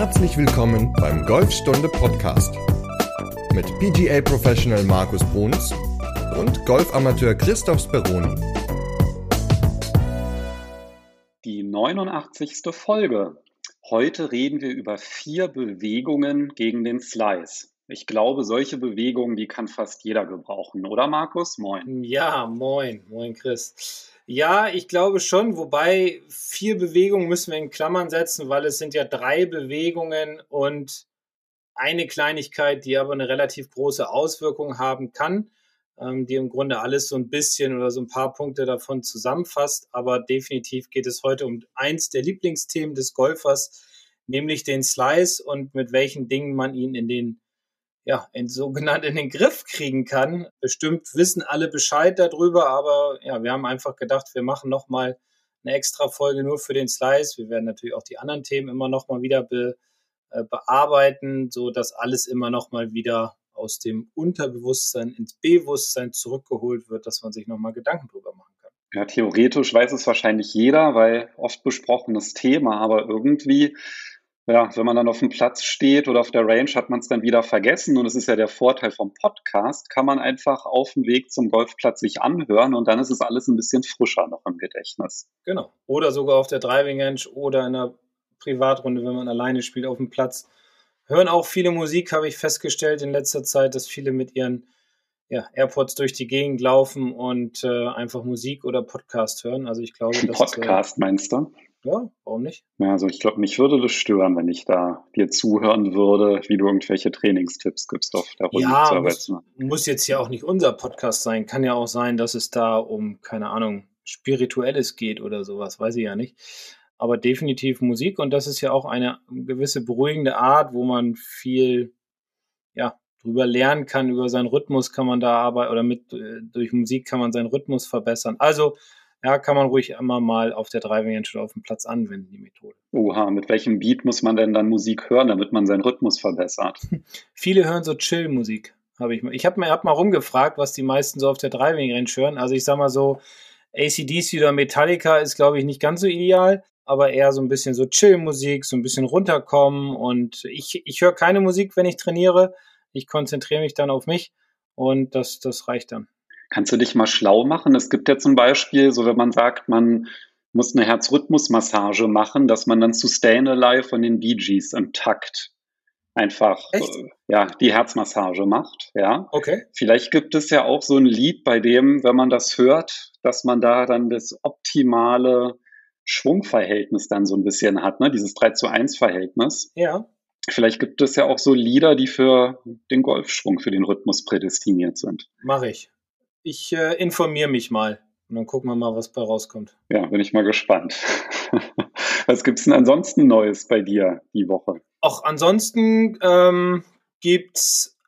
Herzlich willkommen beim Golfstunde Podcast mit PGA Professional Markus Bruns und Golfamateur Christoph Speroni. Die 89. Folge. Heute reden wir über vier Bewegungen gegen den Slice. Ich glaube, solche Bewegungen, die kann fast jeder gebrauchen, oder Markus? Moin. Ja, moin, moin Chris. Ja, ich glaube schon, wobei vier Bewegungen müssen wir in Klammern setzen, weil es sind ja drei Bewegungen und eine Kleinigkeit, die aber eine relativ große Auswirkung haben kann, ähm, die im Grunde alles so ein bisschen oder so ein paar Punkte davon zusammenfasst. Aber definitiv geht es heute um eins der Lieblingsthemen des Golfers, nämlich den Slice und mit welchen Dingen man ihn in den ja, in sogenannt in den Griff kriegen kann. Bestimmt wissen alle Bescheid darüber, aber ja, wir haben einfach gedacht, wir machen nochmal eine extra Folge nur für den Slice. Wir werden natürlich auch die anderen Themen immer nochmal wieder be, äh, bearbeiten, so dass alles immer nochmal wieder aus dem Unterbewusstsein ins Bewusstsein zurückgeholt wird, dass man sich nochmal Gedanken drüber machen kann. Ja, theoretisch weiß es wahrscheinlich jeder, weil oft besprochenes Thema, aber irgendwie ja, wenn man dann auf dem Platz steht oder auf der Range, hat man es dann wieder vergessen. Und es ist ja der Vorteil vom Podcast, kann man einfach auf dem Weg zum Golfplatz sich anhören und dann ist es alles ein bisschen frischer noch im Gedächtnis. Genau. Oder sogar auf der Driving Range oder in einer Privatrunde, wenn man alleine spielt auf dem Platz. Hören auch viele Musik, habe ich festgestellt in letzter Zeit, dass viele mit ihren ja, AirPods durch die Gegend laufen und äh, einfach Musik oder Podcast hören. Also ich glaube, das Podcast äh, meinst du? Ja, warum nicht? Ja, also ich glaube, mich würde das stören, wenn ich da dir zuhören würde, wie du irgendwelche Trainingstipps gibst auf der Runde ja, zu muss, muss jetzt ja auch nicht unser Podcast sein. Kann ja auch sein, dass es da um, keine Ahnung, Spirituelles geht oder sowas, weiß ich ja nicht. Aber definitiv Musik und das ist ja auch eine gewisse beruhigende Art, wo man viel, ja, drüber lernen kann, über seinen Rhythmus kann man da arbeiten oder mit, äh, durch Musik kann man seinen Rhythmus verbessern. Also, ja, kann man ruhig immer mal auf der Driving Range oder auf dem Platz anwenden, die Methode. Oha, mit welchem Beat muss man denn dann Musik hören, damit man seinen Rhythmus verbessert? Viele hören so Chill-Musik, habe ich mal. Ich habe hab mal rumgefragt, was die meisten so auf der Driving Range hören. Also ich sag mal so, ACDC oder Metallica ist, glaube ich, nicht ganz so ideal, aber eher so ein bisschen so Chill-Musik, so ein bisschen runterkommen. Und ich, ich höre keine Musik, wenn ich trainiere. Ich konzentriere mich dann auf mich und das, das reicht dann. Kannst du dich mal schlau machen? Es gibt ja zum Beispiel, so wenn man sagt, man muss eine Herzrhythmusmassage machen, dass man dann Sustain Alive von den Bee Gees im Takt einfach äh, ja die Herzmassage macht. Ja. Okay. Vielleicht gibt es ja auch so ein Lied, bei dem, wenn man das hört, dass man da dann das optimale Schwungverhältnis dann so ein bisschen hat, ne? Dieses 3 zu 1 Verhältnis. Ja. Vielleicht gibt es ja auch so Lieder, die für den Golfschwung, für den Rhythmus prädestiniert sind. Mache ich. Ich äh, informiere mich mal und dann gucken wir mal, was bei rauskommt. Ja, bin ich mal gespannt. was gibt es denn ansonsten Neues bei dir die Woche? Auch ansonsten ähm, gibt es,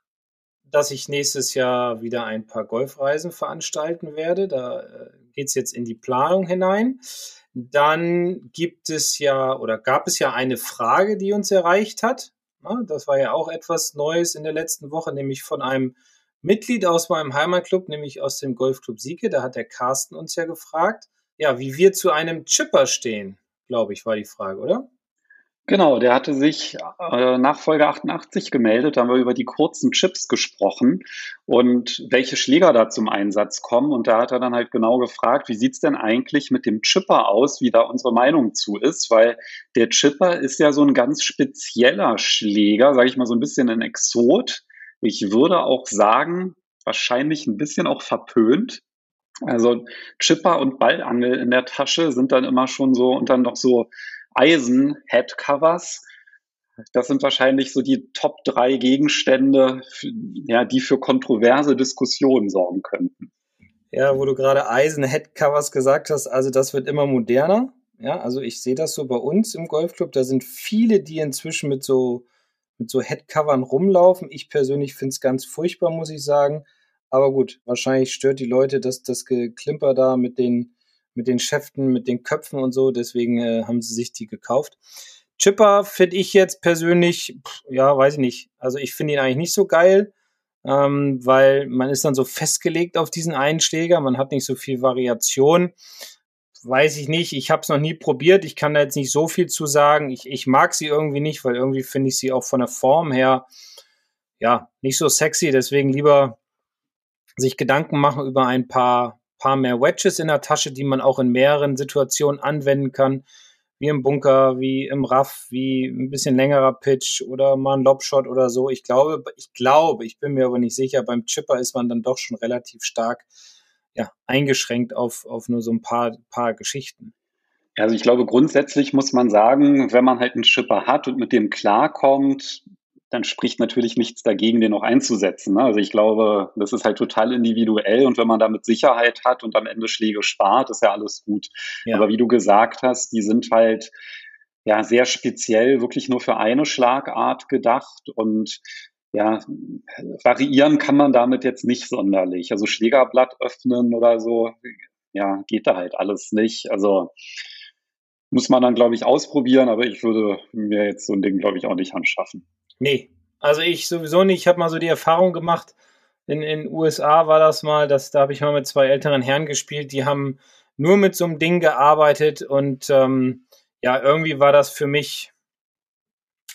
dass ich nächstes Jahr wieder ein paar Golfreisen veranstalten werde. Da äh, geht es jetzt in die Planung hinein. Dann gibt es ja oder gab es ja eine Frage, die uns erreicht hat. das war ja auch etwas Neues in der letzten Woche, nämlich von einem Mitglied aus meinem Heimatclub, nämlich aus dem Golfclub Sieke. Da hat der Carsten uns ja gefragt, ja, wie wir zu einem Chipper stehen, glaube ich, war die Frage, oder? Genau, der hatte sich äh, nach Folge 88 gemeldet, da haben wir über die kurzen Chips gesprochen und welche Schläger da zum Einsatz kommen. Und da hat er dann halt genau gefragt, wie sieht's denn eigentlich mit dem Chipper aus, wie da unsere Meinung zu ist, weil der Chipper ist ja so ein ganz spezieller Schläger, sage ich mal so ein bisschen ein Exot. Ich würde auch sagen, wahrscheinlich ein bisschen auch verpönt. Also Chipper und Ballangel in der Tasche sind dann immer schon so und dann noch so Eisen-Headcovers. Das sind wahrscheinlich so die Top drei Gegenstände, ja, die für kontroverse Diskussionen sorgen könnten. Ja, wo du gerade Eisen-Headcovers gesagt hast, also das wird immer moderner. Ja, also ich sehe das so bei uns im Golfclub. Da sind viele, die inzwischen mit so mit so Headcovern rumlaufen. Ich persönlich finde es ganz furchtbar, muss ich sagen. Aber gut, wahrscheinlich stört die Leute das, das Geklimper da mit den, mit den Schäften, mit den Köpfen und so. Deswegen äh, haben sie sich die gekauft. Chipper finde ich jetzt persönlich, ja, weiß ich nicht. Also ich finde ihn eigentlich nicht so geil, ähm, weil man ist dann so festgelegt auf diesen Einschläger. Man hat nicht so viel Variation. Weiß ich nicht. Ich habe es noch nie probiert. Ich kann da jetzt nicht so viel zu sagen. Ich, ich mag sie irgendwie nicht, weil irgendwie finde ich sie auch von der Form her ja nicht so sexy. Deswegen lieber sich Gedanken machen über ein paar, paar mehr Wedges in der Tasche, die man auch in mehreren Situationen anwenden kann wie im Bunker, wie im Raff, wie ein bisschen längerer Pitch oder mal ein Lobshot oder so. Ich glaube, ich glaube, ich bin mir aber nicht sicher, beim Chipper ist man dann doch schon relativ stark ja, eingeschränkt auf, auf nur so ein paar, paar Geschichten. Also ich glaube, grundsätzlich muss man sagen, wenn man halt einen Chipper hat und mit dem klarkommt, dann spricht natürlich nichts dagegen, den noch einzusetzen. Ne? Also ich glaube, das ist halt total individuell und wenn man damit Sicherheit hat und am Ende Schläge spart, ist ja alles gut. Ja. Aber wie du gesagt hast, die sind halt ja sehr speziell wirklich nur für eine Schlagart gedacht und ja, variieren kann man damit jetzt nicht sonderlich. Also Schlägerblatt öffnen oder so, ja, geht da halt alles nicht. Also muss man dann, glaube ich, ausprobieren, aber ich würde mir jetzt so ein Ding, glaube ich, auch nicht anschaffen. Nee, also ich sowieso nicht. Ich habe mal so die Erfahrung gemacht, in den USA war das mal, dass, da habe ich mal mit zwei älteren Herren gespielt, die haben nur mit so einem Ding gearbeitet und ähm, ja, irgendwie war das für mich,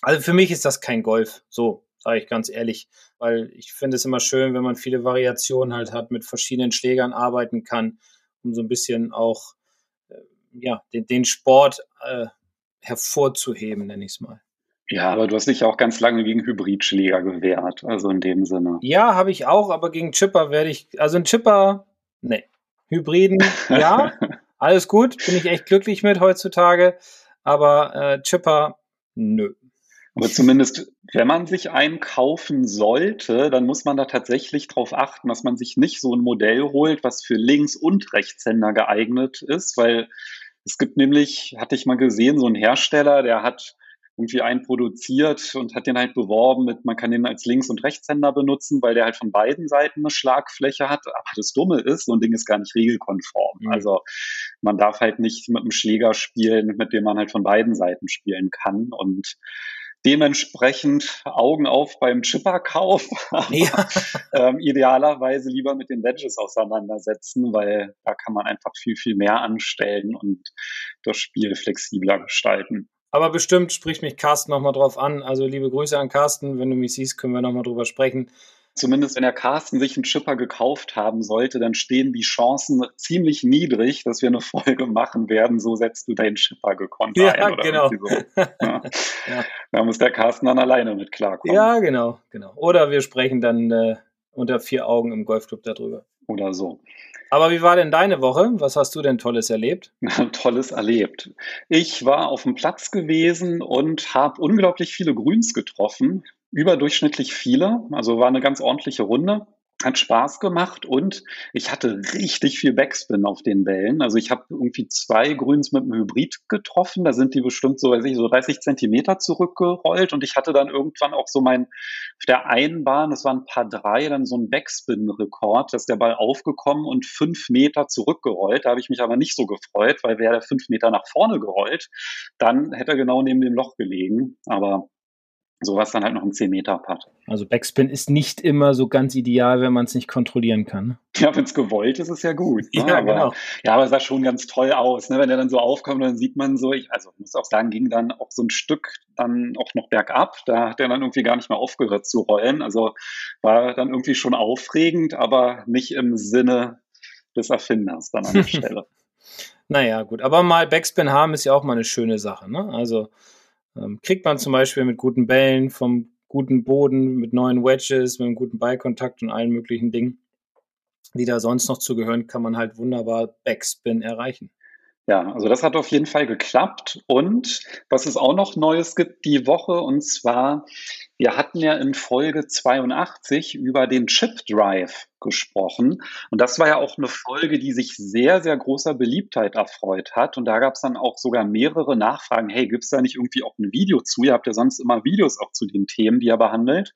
also für mich ist das kein Golf, so sage ich ganz ehrlich, weil ich finde es immer schön, wenn man viele Variationen halt hat, mit verschiedenen Schlägern arbeiten kann, um so ein bisschen auch äh, ja, den, den Sport äh, hervorzuheben, nenne ich es mal. Ja, aber du hast dich auch ganz lange gegen Hybridschläger gewehrt, also in dem Sinne. Ja, habe ich auch, aber gegen Chipper werde ich, also ein Chipper, nee. Hybriden, ja, alles gut, bin ich echt glücklich mit heutzutage, aber äh, Chipper, nö. Aber zumindest, wenn man sich einen kaufen sollte, dann muss man da tatsächlich darauf achten, dass man sich nicht so ein Modell holt, was für Links- und Rechtshänder geeignet ist, weil es gibt nämlich, hatte ich mal gesehen, so einen Hersteller, der hat irgendwie einen produziert und hat den halt beworben mit, man kann den als Links- und Rechtshänder benutzen, weil der halt von beiden Seiten eine Schlagfläche hat. Aber das Dumme ist, so ein Ding ist gar nicht regelkonform. Mhm. Also man darf halt nicht mit einem Schläger spielen, mit dem man halt von beiden Seiten spielen kann. Und dementsprechend Augen auf beim Chipperkauf. Ja. ähm, idealerweise lieber mit den Wedges auseinandersetzen, weil da kann man einfach viel, viel mehr anstellen und das Spiel flexibler gestalten. Aber bestimmt spricht mich Carsten nochmal drauf an. Also liebe Grüße an Carsten. Wenn du mich siehst, können wir nochmal drüber sprechen. Zumindest wenn der Carsten sich einen Chipper gekauft haben sollte, dann stehen die Chancen ziemlich niedrig, dass wir eine Folge machen werden. So setzt du deinen Chipper gekonnt ja, ein. Oder genau. So. Ja. ja. Da muss der Carsten dann alleine mit klarkommen. Ja, genau, genau. Oder wir sprechen dann äh, unter vier Augen im Golfclub darüber. Oder so. Aber wie war denn deine Woche? Was hast du denn Tolles erlebt? Tolles erlebt. Ich war auf dem Platz gewesen und habe unglaublich viele Grüns getroffen. Überdurchschnittlich viele. Also war eine ganz ordentliche Runde hat Spaß gemacht und ich hatte richtig viel Backspin auf den Bällen. Also ich habe irgendwie zwei Grüns mit einem Hybrid getroffen. Da sind die bestimmt so, weiß ich, so 30 Zentimeter zurückgerollt und ich hatte dann irgendwann auch so mein, auf der einen Bahn, das waren ein paar drei, dann so ein Backspin-Rekord, dass der Ball aufgekommen und fünf Meter zurückgerollt. Da habe ich mich aber nicht so gefreut, weil wäre der fünf Meter nach vorne gerollt, dann hätte er genau neben dem Loch gelegen. Aber Sowas dann halt noch ein 10-Meter-Putt. Also Backspin ist nicht immer so ganz ideal, wenn man es nicht kontrollieren kann. Ne? Ja, wenn es gewollt ist, ist ja gut. Ne? Ja, aber, genau. Ja, aber es sah schon ganz toll aus. Ne? Wenn er dann so aufkommt, dann sieht man so, ich, also muss auch sagen, ging dann auch so ein Stück dann auch noch bergab. Da hat er dann irgendwie gar nicht mehr aufgehört zu rollen. Also war dann irgendwie schon aufregend, aber nicht im Sinne des Erfinders dann an der Stelle. naja, gut. Aber mal Backspin haben ist ja auch mal eine schöne Sache. Ne? Also ähm, kriegt man zum Beispiel mit guten Bällen, vom guten Boden, mit neuen Wedges, mit einem guten Ballkontakt und allen möglichen Dingen, die da sonst noch zugehören, kann man halt wunderbar Backspin erreichen. Ja, also das hat auf jeden Fall geklappt. Und was es auch noch Neues gibt die Woche, und zwar, wir hatten ja in Folge 82 über den Chip Drive gesprochen. Und das war ja auch eine Folge, die sich sehr, sehr großer Beliebtheit erfreut hat. Und da gab es dann auch sogar mehrere Nachfragen. Hey, gibt es da nicht irgendwie auch ein Video zu? Ihr habt ja sonst immer Videos auch zu den Themen, die ihr behandelt.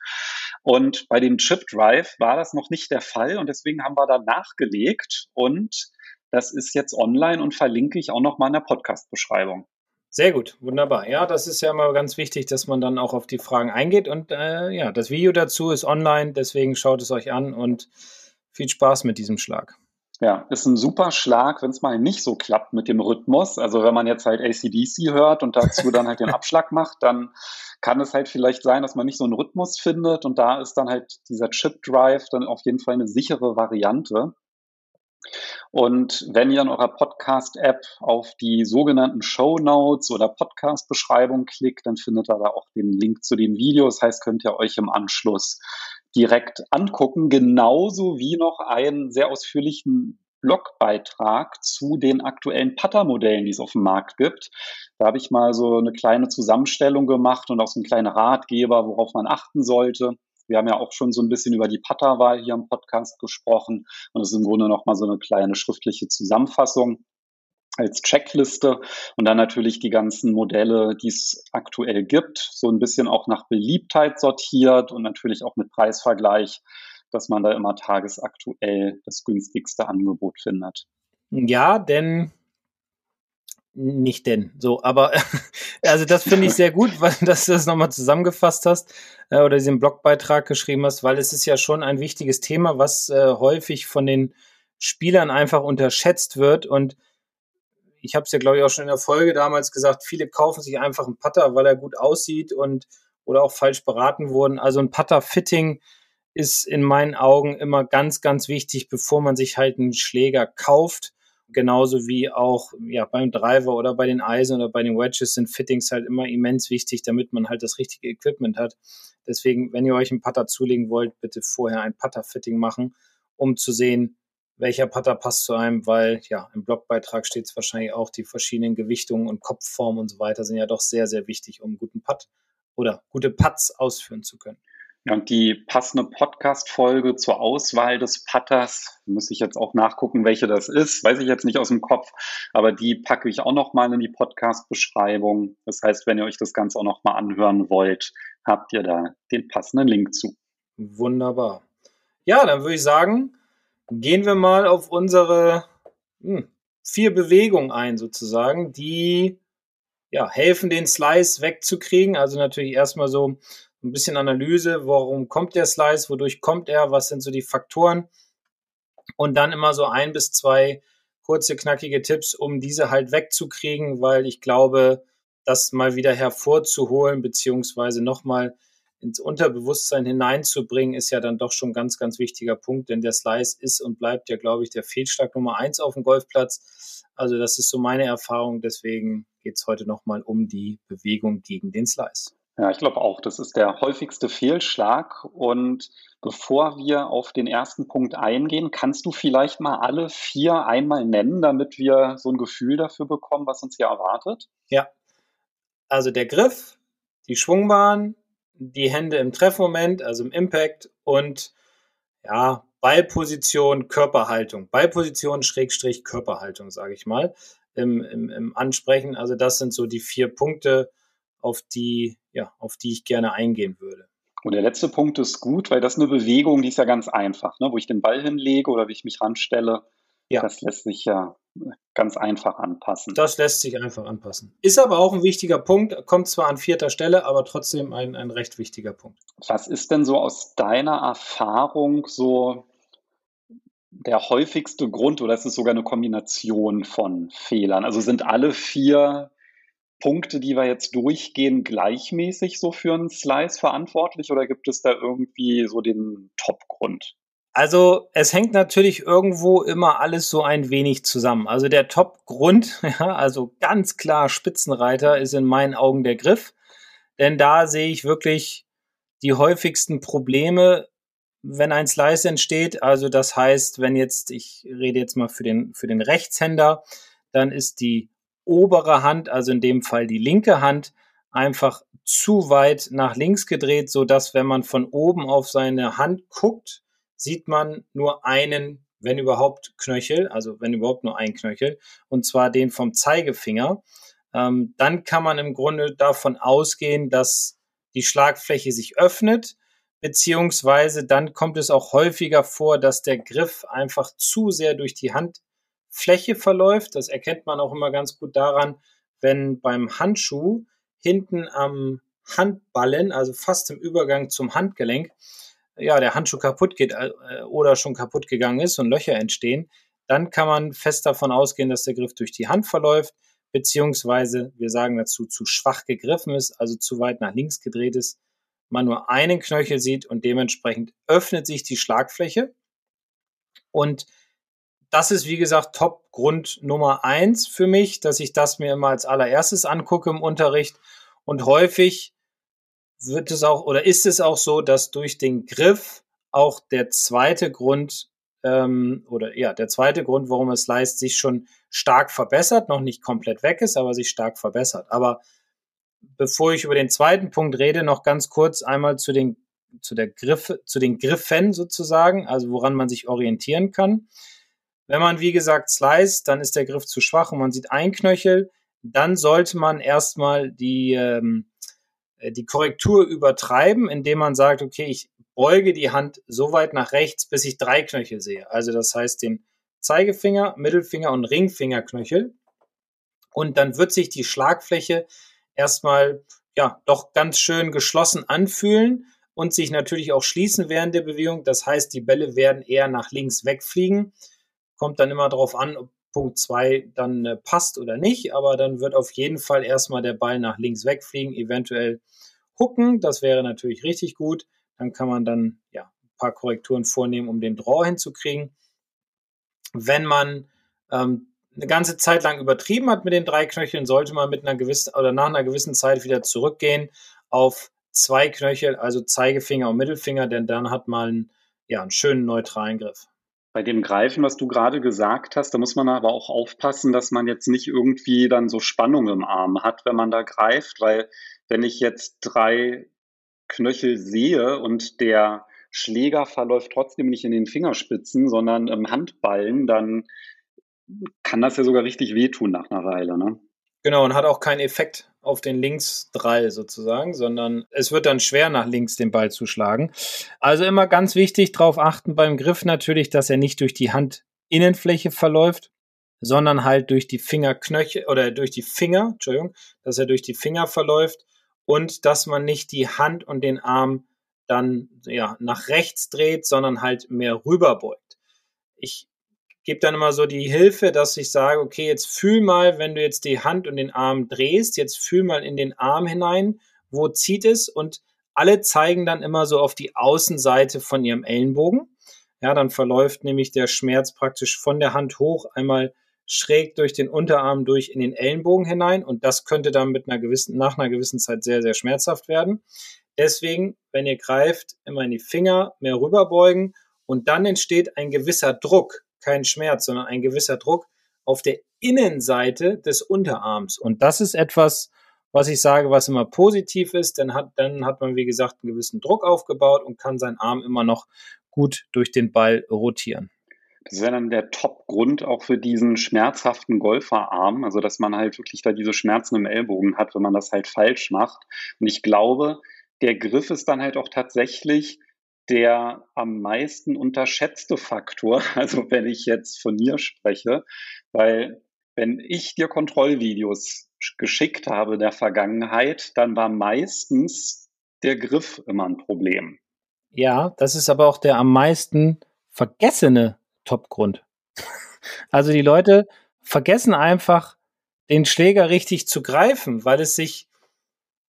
Und bei dem Chip Drive war das noch nicht der Fall. Und deswegen haben wir da nachgelegt und das ist jetzt online und verlinke ich auch nochmal in der Podcast-Beschreibung. Sehr gut, wunderbar. Ja, das ist ja immer ganz wichtig, dass man dann auch auf die Fragen eingeht. Und äh, ja, das Video dazu ist online, deswegen schaut es euch an und viel Spaß mit diesem Schlag. Ja, ist ein super Schlag, wenn es mal nicht so klappt mit dem Rhythmus. Also wenn man jetzt halt ACDC hört und dazu dann halt den Abschlag macht, dann kann es halt vielleicht sein, dass man nicht so einen Rhythmus findet und da ist dann halt dieser Chip Drive dann auf jeden Fall eine sichere Variante. Und wenn ihr in eurer Podcast-App auf die sogenannten Show Notes oder Podcast-Beschreibung klickt, dann findet ihr da auch den Link zu dem Video. Das heißt, könnt ihr euch im Anschluss direkt angucken, genauso wie noch einen sehr ausführlichen Blogbeitrag zu den aktuellen Putter-Modellen, die es auf dem Markt gibt. Da habe ich mal so eine kleine Zusammenstellung gemacht und auch so einen kleinen Ratgeber, worauf man achten sollte. Wir haben ja auch schon so ein bisschen über die Putterwahl hier im Podcast gesprochen und es ist im Grunde nochmal so eine kleine schriftliche Zusammenfassung als Checkliste und dann natürlich die ganzen Modelle, die es aktuell gibt, so ein bisschen auch nach Beliebtheit sortiert und natürlich auch mit Preisvergleich, dass man da immer tagesaktuell das günstigste Angebot findet. Ja, denn nicht denn so, aber also das finde ich sehr gut, weil dass du das nochmal zusammengefasst hast äh, oder diesen Blogbeitrag geschrieben hast, weil es ist ja schon ein wichtiges Thema, was äh, häufig von den Spielern einfach unterschätzt wird und ich habe es ja, glaube ich, auch schon in der Folge damals gesagt, viele kaufen sich einfach einen Putter, weil er gut aussieht und oder auch falsch beraten wurden. Also ein Putter-Fitting ist in meinen Augen immer ganz, ganz wichtig, bevor man sich halt einen Schläger kauft. Genauso wie auch ja, beim Driver oder bei den Eisen oder bei den Wedges sind Fittings halt immer immens wichtig, damit man halt das richtige Equipment hat. Deswegen, wenn ihr euch einen Putter zulegen wollt, bitte vorher ein Putter-Fitting machen, um zu sehen, welcher Putter passt zu einem, weil ja, im Blogbeitrag steht es wahrscheinlich auch, die verschiedenen Gewichtungen und Kopfformen und so weiter sind ja doch sehr, sehr wichtig, um einen guten Putt oder gute Putts ausführen zu können. Ja, und die passende Podcast-Folge zur Auswahl des Putters, muss ich jetzt auch nachgucken, welche das ist, weiß ich jetzt nicht aus dem Kopf, aber die packe ich auch nochmal in die Podcast-Beschreibung. Das heißt, wenn ihr euch das Ganze auch nochmal anhören wollt, habt ihr da den passenden Link zu. Wunderbar. Ja, dann würde ich sagen, gehen wir mal auf unsere hm, vier Bewegungen ein, sozusagen, die ja, helfen, den Slice wegzukriegen. Also natürlich erstmal so ein bisschen Analyse, warum kommt der Slice, wodurch kommt er, was sind so die Faktoren. Und dann immer so ein bis zwei kurze, knackige Tipps, um diese halt wegzukriegen, weil ich glaube, das mal wieder hervorzuholen, beziehungsweise nochmal ins Unterbewusstsein hineinzubringen, ist ja dann doch schon ein ganz, ganz wichtiger Punkt, denn der Slice ist und bleibt ja, glaube ich, der Fehlschlag Nummer eins auf dem Golfplatz. Also das ist so meine Erfahrung. Deswegen geht es heute nochmal um die Bewegung gegen den Slice. Ja, ich glaube auch, das ist der häufigste Fehlschlag. Und bevor wir auf den ersten Punkt eingehen, kannst du vielleicht mal alle vier einmal nennen, damit wir so ein Gefühl dafür bekommen, was uns hier erwartet? Ja. Also der Griff, die Schwungbahn, die Hände im Treffmoment, also im Impact und ja, Ballposition, Körperhaltung. Ballposition, Schrägstrich, Körperhaltung, sage ich mal, im, im, im Ansprechen. Also das sind so die vier Punkte, auf die, ja, auf die ich gerne eingehen würde. Und der letzte Punkt ist gut, weil das eine Bewegung, die ist ja ganz einfach, ne? wo ich den Ball hinlege oder wie ich mich ranstelle. Ja. Das lässt sich ja ganz einfach anpassen. Das lässt sich einfach anpassen. Ist aber auch ein wichtiger Punkt, kommt zwar an vierter Stelle, aber trotzdem ein, ein recht wichtiger Punkt. Was ist denn so aus deiner Erfahrung so der häufigste Grund oder ist es sogar eine Kombination von Fehlern? Also sind alle vier Punkte, die wir jetzt durchgehen, gleichmäßig so für einen Slice verantwortlich oder gibt es da irgendwie so den Top-Grund? Also es hängt natürlich irgendwo immer alles so ein wenig zusammen. Also der Top-Grund, ja, also ganz klar Spitzenreiter ist in meinen Augen der Griff, denn da sehe ich wirklich die häufigsten Probleme, wenn ein Slice entsteht. Also das heißt, wenn jetzt, ich rede jetzt mal für den, für den Rechtshänder, dann ist die obere Hand, also in dem Fall die linke Hand, einfach zu weit nach links gedreht, so dass wenn man von oben auf seine Hand guckt, sieht man nur einen, wenn überhaupt, Knöchel, also wenn überhaupt nur ein Knöchel, und zwar den vom Zeigefinger. Ähm, dann kann man im Grunde davon ausgehen, dass die Schlagfläche sich öffnet, beziehungsweise dann kommt es auch häufiger vor, dass der Griff einfach zu sehr durch die Handfläche verläuft. Das erkennt man auch immer ganz gut daran, wenn beim Handschuh hinten am Handballen, also fast im Übergang zum Handgelenk, ja, der Handschuh kaputt geht äh, oder schon kaputt gegangen ist und Löcher entstehen, dann kann man fest davon ausgehen, dass der Griff durch die Hand verläuft, beziehungsweise wir sagen dazu zu schwach gegriffen ist, also zu weit nach links gedreht ist, man nur einen Knöchel sieht und dementsprechend öffnet sich die Schlagfläche. Und das ist, wie gesagt, Top-Grund Nummer eins für mich, dass ich das mir immer als allererstes angucke im Unterricht. Und häufig wird es auch oder ist es auch so, dass durch den Griff auch der zweite Grund ähm, oder ja, der zweite Grund, warum es Slice sich schon stark verbessert, noch nicht komplett weg ist, aber sich stark verbessert. Aber bevor ich über den zweiten Punkt rede, noch ganz kurz einmal zu den, zu der Griff, zu den Griffen sozusagen, also woran man sich orientieren kann. Wenn man, wie gesagt, slice, dann ist der Griff zu schwach und man sieht ein Knöchel, dann sollte man erstmal die, ähm, die Korrektur übertreiben, indem man sagt, okay, ich beuge die Hand so weit nach rechts, bis ich drei Knöchel sehe. Also das heißt den Zeigefinger, Mittelfinger und Ringfingerknöchel. Und dann wird sich die Schlagfläche erstmal ja doch ganz schön geschlossen anfühlen und sich natürlich auch schließen während der Bewegung. Das heißt, die Bälle werden eher nach links wegfliegen. Kommt dann immer darauf an, ob Punkt 2 dann äh, passt oder nicht, aber dann wird auf jeden Fall erstmal der Ball nach links wegfliegen, eventuell hucken. Das wäre natürlich richtig gut. Dann kann man dann ja ein paar Korrekturen vornehmen, um den Draw hinzukriegen. Wenn man ähm, eine ganze Zeit lang übertrieben hat mit den drei Knöcheln, sollte man mit einer gewissen oder nach einer gewissen Zeit wieder zurückgehen auf zwei Knöchel, also Zeigefinger und Mittelfinger, denn dann hat man ja einen schönen neutralen Griff. Bei dem Greifen, was du gerade gesagt hast, da muss man aber auch aufpassen, dass man jetzt nicht irgendwie dann so Spannung im Arm hat, wenn man da greift, weil wenn ich jetzt drei Knöchel sehe und der Schläger verläuft trotzdem nicht in den Fingerspitzen, sondern im Handballen, dann kann das ja sogar richtig wehtun nach einer Weile. Ne? Genau, und hat auch keinen Effekt auf den Linksdrall sozusagen, sondern es wird dann schwer nach links den Ball zu schlagen. Also immer ganz wichtig darauf achten beim Griff natürlich, dass er nicht durch die Handinnenfläche verläuft, sondern halt durch die Fingerknöchel oder durch die Finger, Entschuldigung, dass er durch die Finger verläuft und dass man nicht die Hand und den Arm dann ja nach rechts dreht, sondern halt mehr rüberbeugt. Ich gebe dann immer so die Hilfe, dass ich sage, okay, jetzt fühl mal, wenn du jetzt die Hand und den Arm drehst, jetzt fühl mal in den Arm hinein, wo zieht es und alle zeigen dann immer so auf die Außenseite von ihrem Ellenbogen. Ja, dann verläuft nämlich der Schmerz praktisch von der Hand hoch einmal schräg durch den Unterarm durch in den Ellenbogen hinein und das könnte dann mit einer gewissen, nach einer gewissen Zeit sehr, sehr schmerzhaft werden. Deswegen, wenn ihr greift, immer in die Finger mehr rüberbeugen und dann entsteht ein gewisser Druck kein Schmerz, sondern ein gewisser Druck auf der Innenseite des Unterarms. Und das ist etwas, was ich sage, was immer positiv ist, dann hat, dann hat man, wie gesagt, einen gewissen Druck aufgebaut und kann seinen Arm immer noch gut durch den Ball rotieren. Das wäre dann der Top-Grund auch für diesen schmerzhaften Golferarm, also dass man halt wirklich da diese Schmerzen im Ellbogen hat, wenn man das halt falsch macht. Und ich glaube, der Griff ist dann halt auch tatsächlich der am meisten unterschätzte Faktor, also wenn ich jetzt von mir spreche, weil wenn ich dir Kontrollvideos geschickt habe in der Vergangenheit, dann war meistens der Griff immer ein Problem. Ja, das ist aber auch der am meisten vergessene Topgrund. Also die Leute vergessen einfach, den Schläger richtig zu greifen, weil es sich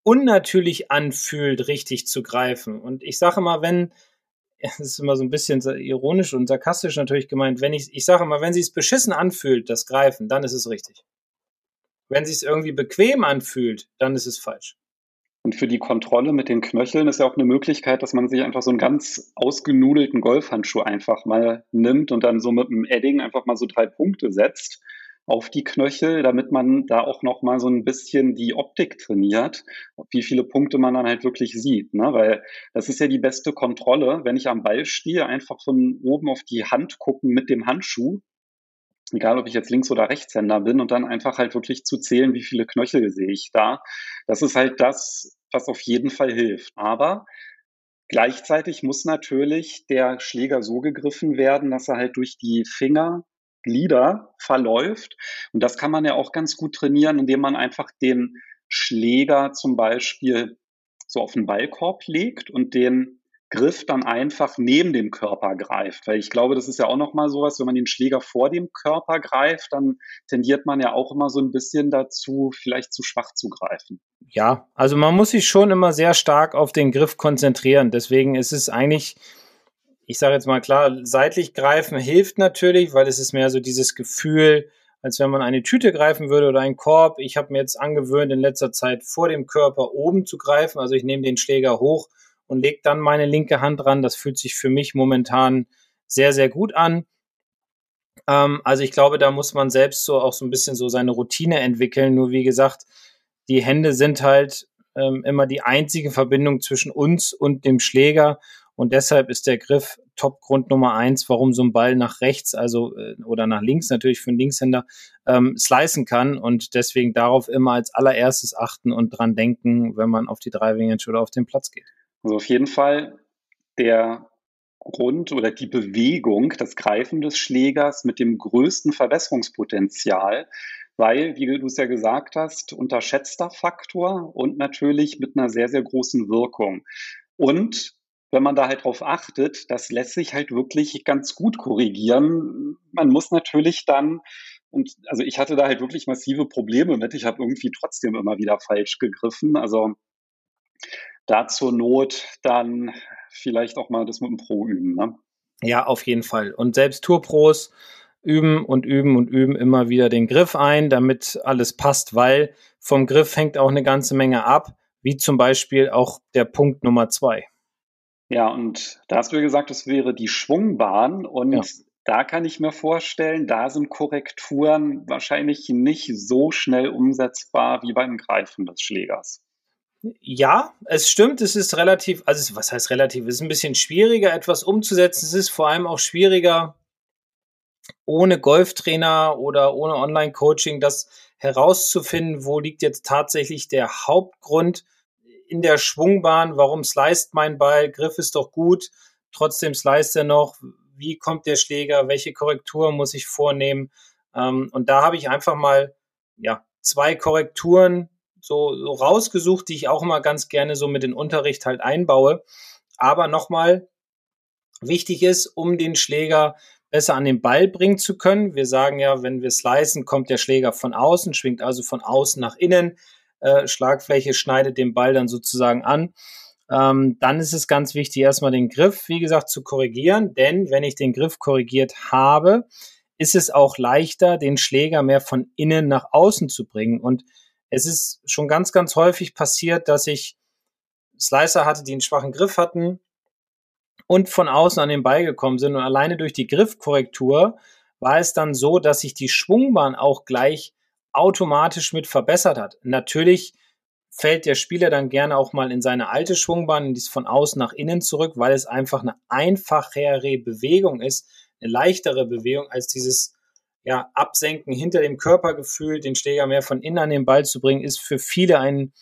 unnatürlich anfühlt, richtig zu greifen. Und ich sage mal, wenn, es ist immer so ein bisschen ironisch und sarkastisch natürlich gemeint, wenn ich, ich sage mal, wenn sie es beschissen anfühlt, das Greifen, dann ist es richtig. Wenn sie es irgendwie bequem anfühlt, dann ist es falsch. Und für die Kontrolle mit den Knöcheln ist ja auch eine Möglichkeit, dass man sich einfach so einen ganz ausgenudelten Golfhandschuh einfach mal nimmt und dann so mit einem Edding einfach mal so drei Punkte setzt auf die Knöchel, damit man da auch noch mal so ein bisschen die Optik trainiert, wie viele Punkte man dann halt wirklich sieht. Ne? Weil das ist ja die beste Kontrolle, wenn ich am Ball stehe, einfach von oben auf die Hand gucken mit dem Handschuh, egal ob ich jetzt Links- oder Rechtshänder bin, und dann einfach halt wirklich zu zählen, wie viele Knöchel sehe ich da. Das ist halt das, was auf jeden Fall hilft. Aber Gleichzeitig muss natürlich der Schläger so gegriffen werden, dass er halt durch die Finger Glieder verläuft. Und das kann man ja auch ganz gut trainieren, indem man einfach den Schläger zum Beispiel so auf den Ballkorb legt und den Griff dann einfach neben dem Körper greift. Weil ich glaube, das ist ja auch nochmal sowas, wenn man den Schläger vor dem Körper greift, dann tendiert man ja auch immer so ein bisschen dazu, vielleicht zu schwach zu greifen. Ja, also man muss sich schon immer sehr stark auf den Griff konzentrieren. Deswegen ist es eigentlich, ich sage jetzt mal klar, seitlich greifen hilft natürlich, weil es ist mehr so dieses Gefühl, als wenn man eine Tüte greifen würde oder einen Korb. Ich habe mir jetzt angewöhnt, in letzter Zeit vor dem Körper oben zu greifen. Also ich nehme den Schläger hoch und lege dann meine linke Hand ran. Das fühlt sich für mich momentan sehr, sehr gut an. Ähm, also ich glaube, da muss man selbst so auch so ein bisschen so seine Routine entwickeln. Nur wie gesagt, die Hände sind halt ähm, immer die einzige Verbindung zwischen uns und dem Schläger. Und deshalb ist der Griff Top-Grund Nummer eins, warum so ein Ball nach rechts, also äh, oder nach links natürlich für einen Linkshänder, ähm, slicen kann. Und deswegen darauf immer als allererstes achten und dran denken, wenn man auf die Driving Edge oder auf den Platz geht. Also auf jeden Fall der Grund oder die Bewegung, das Greifen des Schlägers mit dem größten Verbesserungspotenzial, weil, wie du es ja gesagt hast, unterschätzter Faktor und natürlich mit einer sehr, sehr großen Wirkung. Und wenn man da halt drauf achtet, das lässt sich halt wirklich ganz gut korrigieren. Man muss natürlich dann, und also ich hatte da halt wirklich massive Probleme mit. Ich habe irgendwie trotzdem immer wieder falsch gegriffen. Also da zur Not dann vielleicht auch mal das mit dem Pro üben. Ne? Ja, auf jeden Fall. Und selbst Tourpros üben und üben und üben immer wieder den Griff ein, damit alles passt, weil vom Griff hängt auch eine ganze Menge ab, wie zum Beispiel auch der Punkt Nummer zwei. Ja, und da hast du ja gesagt, das wäre die Schwungbahn und ja. da kann ich mir vorstellen, da sind Korrekturen wahrscheinlich nicht so schnell umsetzbar wie beim Greifen des Schlägers. Ja, es stimmt, es ist relativ, also was heißt relativ, es ist ein bisschen schwieriger, etwas umzusetzen. Es ist vor allem auch schwieriger, ohne Golftrainer oder ohne Online-Coaching das herauszufinden, wo liegt jetzt tatsächlich der Hauptgrund in der Schwungbahn, warum sliced mein Ball, Griff ist doch gut, trotzdem sliced er noch, wie kommt der Schläger, welche Korrektur muss ich vornehmen. Ähm, und da habe ich einfach mal ja, zwei Korrekturen so, so rausgesucht, die ich auch immer ganz gerne so mit in Unterricht halt einbaue. Aber nochmal, wichtig ist, um den Schläger besser an den Ball bringen zu können. Wir sagen ja, wenn wir slicen, kommt der Schläger von außen, schwingt also von außen nach innen. Äh, Schlagfläche schneidet den Ball dann sozusagen an. Ähm, dann ist es ganz wichtig, erstmal den Griff, wie gesagt, zu korrigieren. Denn wenn ich den Griff korrigiert habe, ist es auch leichter, den Schläger mehr von innen nach außen zu bringen. Und es ist schon ganz, ganz häufig passiert, dass ich Slicer hatte, die einen schwachen Griff hatten und von außen an den Ball gekommen sind. Und alleine durch die Griffkorrektur war es dann so, dass sich die Schwungbahn auch gleich automatisch mit verbessert hat. Natürlich fällt der Spieler dann gerne auch mal in seine alte Schwungbahn, in dies von außen nach innen zurück, weil es einfach eine einfachere Bewegung ist, eine leichtere Bewegung als dieses ja, Absenken hinter dem Körpergefühl, den Schläger mehr von innen an den Ball zu bringen, ist für viele ein,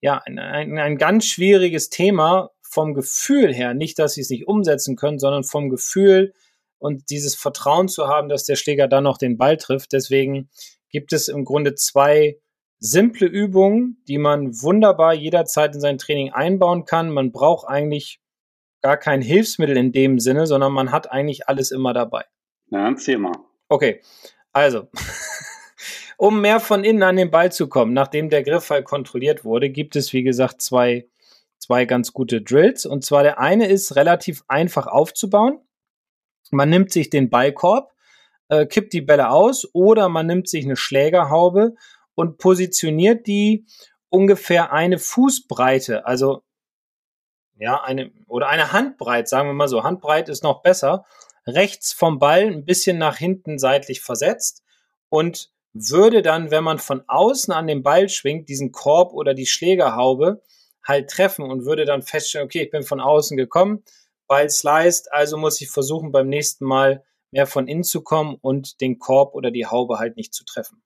ja, ein, ein, ein ganz schwieriges Thema vom Gefühl her. Nicht, dass sie es nicht umsetzen können, sondern vom Gefühl und dieses Vertrauen zu haben, dass der Schläger dann noch den Ball trifft. Deswegen gibt es im Grunde zwei simple Übungen, die man wunderbar jederzeit in sein Training einbauen kann. Man braucht eigentlich gar kein Hilfsmittel in dem Sinne, sondern man hat eigentlich alles immer dabei. Na, erzähl mal. Okay, also, um mehr von innen an den Ball zu kommen, nachdem der Griffball kontrolliert wurde, gibt es, wie gesagt, zwei, zwei ganz gute Drills. Und zwar der eine ist relativ einfach aufzubauen. Man nimmt sich den Ballkorb, äh, kippt die Bälle aus oder man nimmt sich eine Schlägerhaube und positioniert die ungefähr eine Fußbreite, also ja, eine oder eine Handbreit, sagen wir mal so. Handbreit ist noch besser rechts vom Ball ein bisschen nach hinten seitlich versetzt und würde dann, wenn man von außen an den Ball schwingt, diesen Korb oder die Schlägerhaube halt treffen und würde dann feststellen, okay, ich bin von außen gekommen, Ball sliced, also muss ich versuchen, beim nächsten Mal mehr von innen zu kommen und den Korb oder die Haube halt nicht zu treffen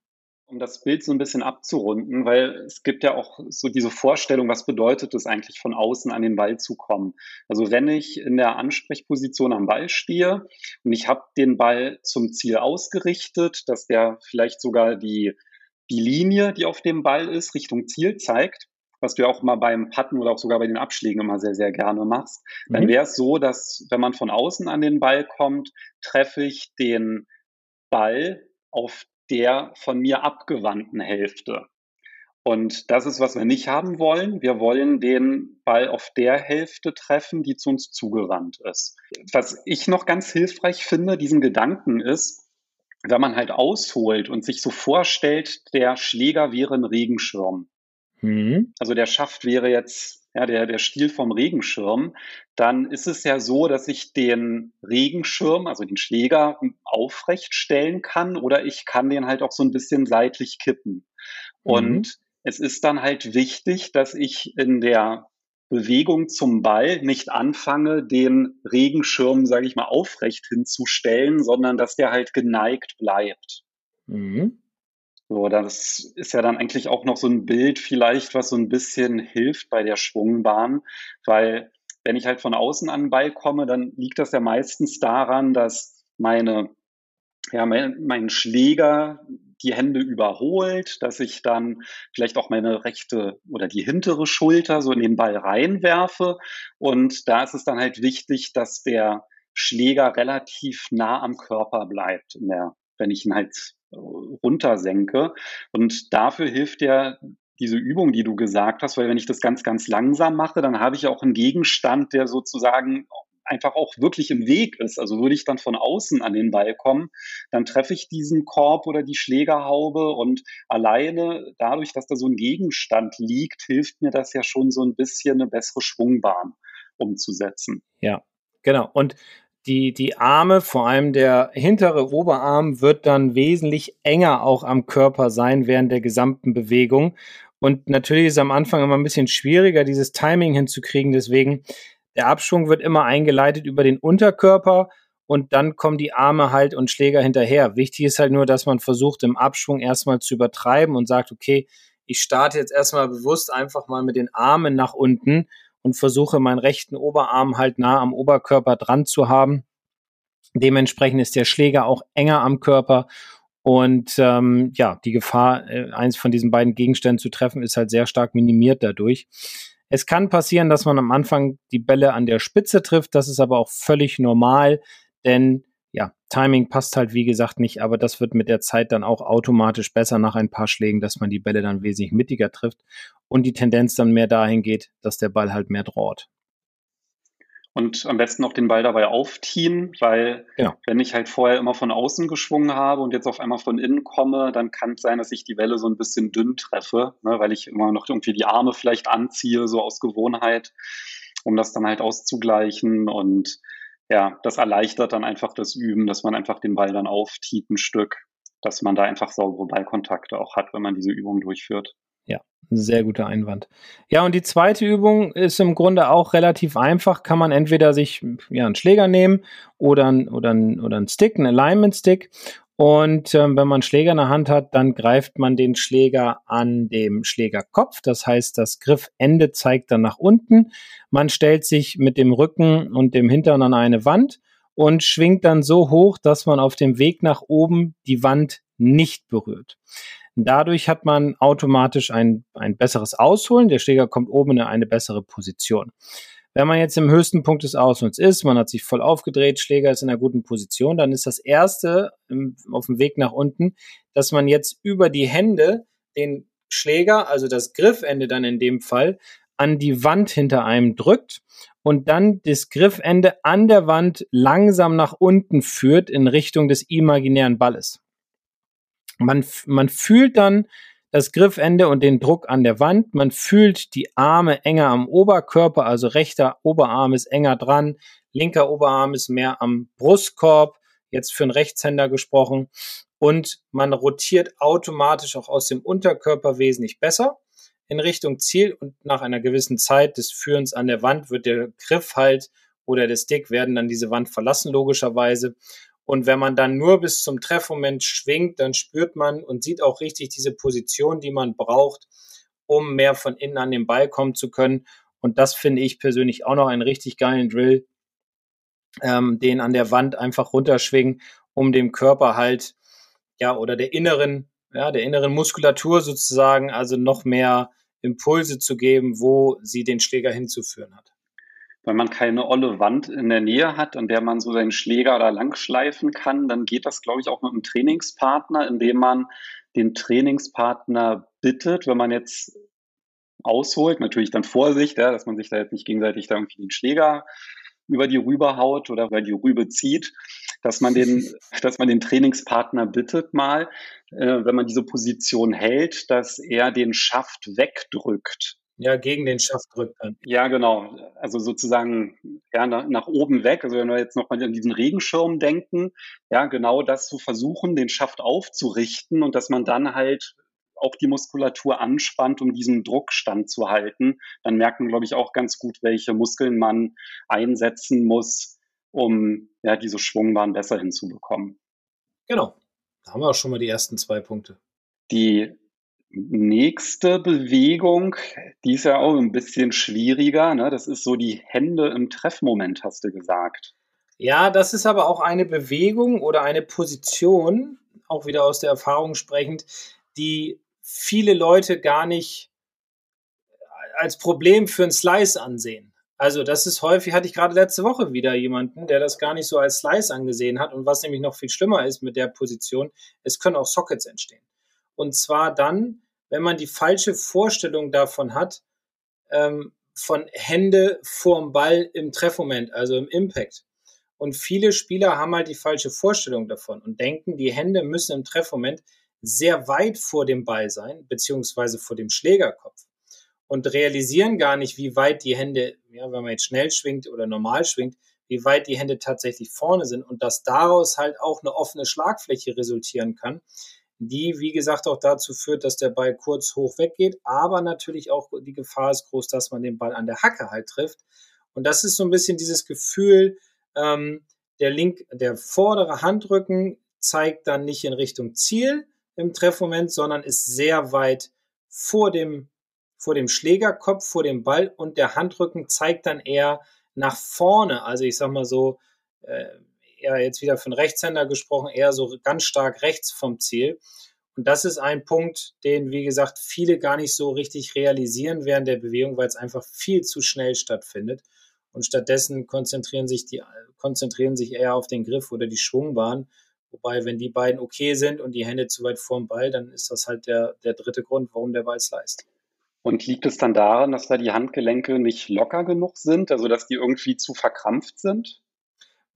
um das Bild so ein bisschen abzurunden, weil es gibt ja auch so diese Vorstellung, was bedeutet es eigentlich von außen an den Ball zu kommen. Also wenn ich in der Ansprechposition am Ball stehe und ich habe den Ball zum Ziel ausgerichtet, dass der vielleicht sogar die, die Linie, die auf dem Ball ist, Richtung Ziel zeigt, was du ja auch mal beim Putten oder auch sogar bei den Abschlägen immer sehr, sehr gerne machst, mhm. dann wäre es so, dass wenn man von außen an den Ball kommt, treffe ich den Ball auf der von mir abgewandten Hälfte. Und das ist, was wir nicht haben wollen. Wir wollen den Ball auf der Hälfte treffen, die zu uns zugewandt ist. Was ich noch ganz hilfreich finde, diesen Gedanken ist, wenn man halt ausholt und sich so vorstellt, der Schläger wäre ein Regenschirm. Mhm. Also der Schaft wäre jetzt ja, der, der Stiel vom Regenschirm, dann ist es ja so, dass ich den Regenschirm, also den Schläger, aufrecht stellen kann oder ich kann den halt auch so ein bisschen seitlich kippen. Mhm. Und es ist dann halt wichtig, dass ich in der Bewegung zum Ball nicht anfange, den Regenschirm, sage ich mal, aufrecht hinzustellen, sondern dass der halt geneigt bleibt. Mhm. So, das ist ja dann eigentlich auch noch so ein Bild vielleicht, was so ein bisschen hilft bei der Schwungbahn, weil wenn ich halt von außen an den Ball komme, dann liegt das ja meistens daran, dass meine, ja, mein, mein Schläger die Hände überholt, dass ich dann vielleicht auch meine rechte oder die hintere Schulter so in den Ball reinwerfe. Und da ist es dann halt wichtig, dass der Schläger relativ nah am Körper bleibt, der, wenn ich ihn halt runtersenke. Und dafür hilft ja diese Übung, die du gesagt hast, weil wenn ich das ganz, ganz langsam mache, dann habe ich auch einen Gegenstand, der sozusagen einfach auch wirklich im Weg ist. Also würde ich dann von außen an den Ball kommen, dann treffe ich diesen Korb oder die Schlägerhaube und alleine dadurch, dass da so ein Gegenstand liegt, hilft mir das ja schon so ein bisschen eine bessere Schwungbahn umzusetzen. Ja, genau. Und die, die Arme, vor allem der hintere Oberarm, wird dann wesentlich enger auch am Körper sein während der gesamten Bewegung. Und natürlich ist es am Anfang immer ein bisschen schwieriger, dieses Timing hinzukriegen. Deswegen der Abschwung wird immer eingeleitet über den Unterkörper und dann kommen die Arme halt und Schläger hinterher. Wichtig ist halt nur, dass man versucht, im Abschwung erstmal zu übertreiben und sagt, okay, ich starte jetzt erstmal bewusst einfach mal mit den Armen nach unten und versuche meinen rechten Oberarm halt nah am Oberkörper dran zu haben. Dementsprechend ist der Schläger auch enger am Körper und ähm, ja, die Gefahr, äh, eins von diesen beiden Gegenständen zu treffen, ist halt sehr stark minimiert dadurch. Es kann passieren, dass man am Anfang die Bälle an der Spitze trifft. Das ist aber auch völlig normal, denn Timing passt halt wie gesagt nicht, aber das wird mit der Zeit dann auch automatisch besser nach ein paar Schlägen, dass man die Bälle dann wesentlich mittiger trifft und die Tendenz dann mehr dahin geht, dass der Ball halt mehr droht und am besten auch den Ball dabei aufziehen, weil ja. wenn ich halt vorher immer von außen geschwungen habe und jetzt auf einmal von innen komme, dann kann es sein, dass ich die Welle so ein bisschen dünn treffe, ne, weil ich immer noch irgendwie die Arme vielleicht anziehe, so aus Gewohnheit, um das dann halt auszugleichen und ja, das erleichtert dann einfach das Üben, dass man einfach den Ball dann aufzieht ein Stück, dass man da einfach saubere Ballkontakte auch hat, wenn man diese Übung durchführt. Ja, sehr guter Einwand. Ja, und die zweite Übung ist im Grunde auch relativ einfach. Kann man entweder sich ja, einen Schläger nehmen oder, oder, oder einen Stick, einen Alignment-Stick. Und ähm, wenn man Schläger in der Hand hat, dann greift man den Schläger an dem Schlägerkopf. Das heißt, das Griffende zeigt dann nach unten. Man stellt sich mit dem Rücken und dem Hintern an eine Wand und schwingt dann so hoch, dass man auf dem Weg nach oben die Wand nicht berührt. Dadurch hat man automatisch ein, ein besseres Ausholen. Der Schläger kommt oben in eine bessere Position. Wenn man jetzt im höchsten Punkt des Ausholens ist, man hat sich voll aufgedreht, Schläger ist in einer guten Position, dann ist das erste im, auf dem Weg nach unten, dass man jetzt über die Hände den Schläger, also das Griffende dann in dem Fall, an die Wand hinter einem drückt und dann das Griffende an der Wand langsam nach unten führt in Richtung des imaginären Balles. Man, man fühlt dann das Griffende und den Druck an der Wand. Man fühlt die Arme enger am Oberkörper, also rechter Oberarm ist enger dran, linker Oberarm ist mehr am Brustkorb, jetzt für einen Rechtshänder gesprochen. Und man rotiert automatisch auch aus dem Unterkörper wesentlich besser in Richtung Ziel und nach einer gewissen Zeit des Führens an der Wand wird der Griff halt oder der Stick werden dann diese Wand verlassen, logischerweise. Und wenn man dann nur bis zum Treffmoment schwingt, dann spürt man und sieht auch richtig diese Position, die man braucht, um mehr von innen an den Ball kommen zu können. Und das finde ich persönlich auch noch einen richtig geilen Drill, ähm, den an der Wand einfach runterschwingen, um dem Körper halt, ja, oder der inneren, ja, der inneren Muskulatur sozusagen, also noch mehr Impulse zu geben, wo sie den Schläger hinzuführen hat. Wenn man keine olle Wand in der Nähe hat, an der man so seinen Schläger da langschleifen kann, dann geht das, glaube ich, auch mit einem Trainingspartner, indem man den Trainingspartner bittet, wenn man jetzt ausholt, natürlich dann Vorsicht, ja, dass man sich da jetzt nicht gegenseitig da irgendwie den Schläger über die Rübe haut oder über die Rübe zieht, dass man den, dass man den Trainingspartner bittet mal, äh, wenn man diese Position hält, dass er den Schaft wegdrückt. Ja, gegen den Schaft drückt dann. Ja, genau. Also sozusagen ja, nach, nach oben weg. Also wenn wir jetzt nochmal an diesen Regenschirm denken, ja, genau das zu versuchen, den Schaft aufzurichten und dass man dann halt auch die Muskulatur anspannt, um diesen Druck standzuhalten, dann merkt man, glaube ich, auch ganz gut, welche Muskeln man einsetzen muss, um ja, diese Schwungbahn besser hinzubekommen. Genau. Da haben wir auch schon mal die ersten zwei Punkte. Die nächste Bewegung, die ist ja auch ein bisschen schwieriger. Ne? Das ist so die Hände im Treffmoment, hast du gesagt. Ja, das ist aber auch eine Bewegung oder eine Position, auch wieder aus der Erfahrung sprechend, die viele Leute gar nicht als Problem für einen Slice ansehen. Also das ist häufig, hatte ich gerade letzte Woche wieder jemanden, der das gar nicht so als Slice angesehen hat. Und was nämlich noch viel schlimmer ist mit der Position, es können auch Sockets entstehen. Und zwar dann, wenn man die falsche Vorstellung davon hat, ähm, von Hände vorm Ball im Treffmoment, also im Impact. Und viele Spieler haben halt die falsche Vorstellung davon und denken, die Hände müssen im Treffmoment sehr weit vor dem Ball sein, beziehungsweise vor dem Schlägerkopf und realisieren gar nicht, wie weit die Hände, ja, wenn man jetzt schnell schwingt oder normal schwingt, wie weit die Hände tatsächlich vorne sind und dass daraus halt auch eine offene Schlagfläche resultieren kann, die, wie gesagt, auch dazu führt, dass der Ball kurz hoch weggeht, aber natürlich auch die Gefahr ist groß, dass man den Ball an der Hacke halt trifft. Und das ist so ein bisschen dieses Gefühl, ähm, der link, der vordere Handrücken zeigt dann nicht in Richtung Ziel, im Treffmoment, sondern ist sehr weit vor dem, vor dem Schlägerkopf, vor dem Ball und der Handrücken zeigt dann eher nach vorne. Also ich sag mal so, äh, eher jetzt wieder von Rechtshänder gesprochen, eher so ganz stark rechts vom Ziel. Und das ist ein Punkt, den, wie gesagt, viele gar nicht so richtig realisieren während der Bewegung, weil es einfach viel zu schnell stattfindet. Und stattdessen konzentrieren sich die, konzentrieren sich eher auf den Griff oder die Schwungbahn Wobei, wenn die beiden okay sind und die Hände zu weit vorm Ball, dann ist das halt der, der dritte Grund, warum der Ball sliced. Und liegt es dann daran, dass da die Handgelenke nicht locker genug sind, also dass die irgendwie zu verkrampft sind?